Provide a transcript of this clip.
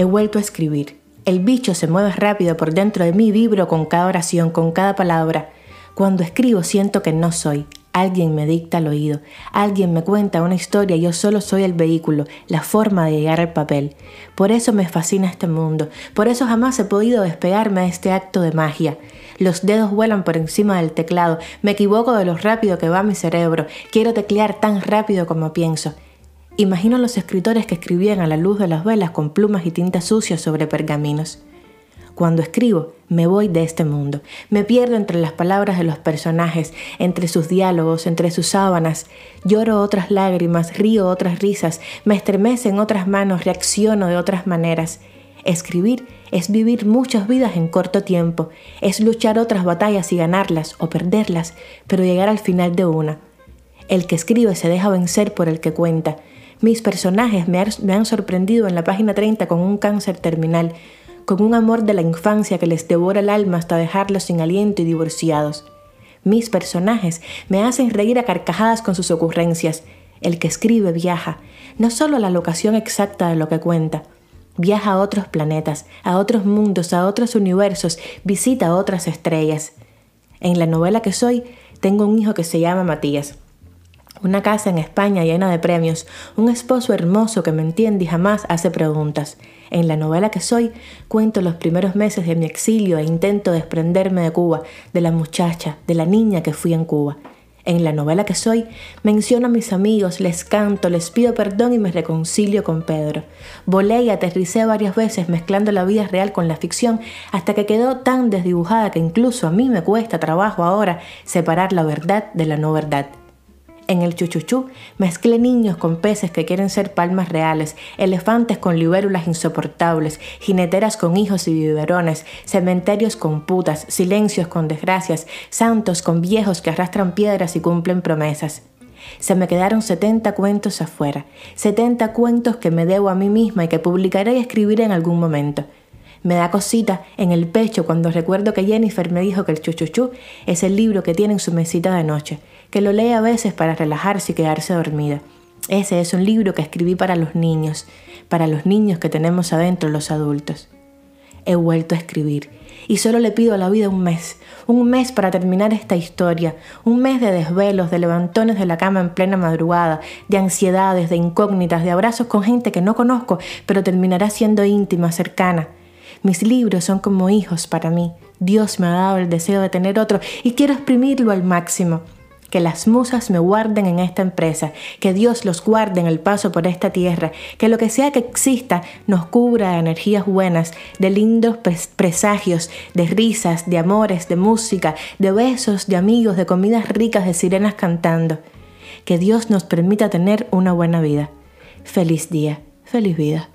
He vuelto a escribir. El bicho se mueve rápido por dentro de mí, vibro con cada oración, con cada palabra. Cuando escribo siento que no soy. Alguien me dicta al oído, alguien me cuenta una historia yo solo soy el vehículo, la forma de llegar al papel. Por eso me fascina este mundo, por eso jamás he podido despegarme de este acto de magia. Los dedos vuelan por encima del teclado, me equivoco de lo rápido que va mi cerebro, quiero teclear tan rápido como pienso. Imagino los escritores que escribían a la luz de las velas con plumas y tinta sucia sobre pergaminos. Cuando escribo, me voy de este mundo. Me pierdo entre las palabras de los personajes, entre sus diálogos, entre sus sábanas. Lloro otras lágrimas, río otras risas, me estremecen otras manos, reacciono de otras maneras. Escribir es vivir muchas vidas en corto tiempo, es luchar otras batallas y ganarlas o perderlas, pero llegar al final de una. El que escribe se deja vencer por el que cuenta. Mis personajes me, han sorprendido en la página 30 con un cáncer terminal, con un amor de la infancia que les devora el alma hasta dejarlos sin aliento y divorciados. Mis personajes me hacen reír a carcajadas con sus ocurrencias. El que escribe viaja, no solo a la locación exacta de lo que cuenta, viaja a otros planetas, a otros mundos, a otros universos, visita otras estrellas. En la novela que soy, tengo un hijo que se llama Matías. Una casa en España llena de premios, un esposo hermoso que me entiende y jamás hace preguntas. En la novela que soy, cuento los primeros meses de mi exilio e intento desprenderme de Cuba, de la muchacha, de la niña que fui en Cuba. En la novela que soy, menciono a mis amigos, les canto, les pido perdón y me reconcilio con Pedro. Volé y aterricé varias veces mezclando la vida real con la ficción hasta que quedó tan desdibujada que incluso a mí me cuesta trabajo ahora separar la verdad de la no verdad. En el chuchuchú mezclé niños con peces que quieren ser palmas reales, elefantes con libérulas insoportables, jineteras con hijos y biberones, cementerios con putas, silencios con desgracias, santos con viejos que arrastran piedras y cumplen promesas. Se me quedaron 70 cuentos afuera, 70 cuentos que me debo a mí misma y que publicaré y escribiré en algún momento. Me da cosita en el pecho cuando recuerdo que Jennifer me dijo que el chuchuchú es el libro que tiene en su mesita de noche, que lo lee a veces para relajarse y quedarse dormida. Ese es un libro que escribí para los niños, para los niños que tenemos adentro los adultos. He vuelto a escribir y solo le pido a la vida un mes, un mes para terminar esta historia, un mes de desvelos, de levantones de la cama en plena madrugada, de ansiedades, de incógnitas, de abrazos con gente que no conozco, pero terminará siendo íntima, cercana. Mis libros son como hijos para mí. Dios me ha dado el deseo de tener otro y quiero exprimirlo al máximo. Que las musas me guarden en esta empresa, que Dios los guarde en el paso por esta tierra, que lo que sea que exista nos cubra de energías buenas, de lindos presagios, de risas, de amores, de música, de besos, de amigos, de comidas ricas, de sirenas cantando. Que Dios nos permita tener una buena vida. Feliz día, feliz vida.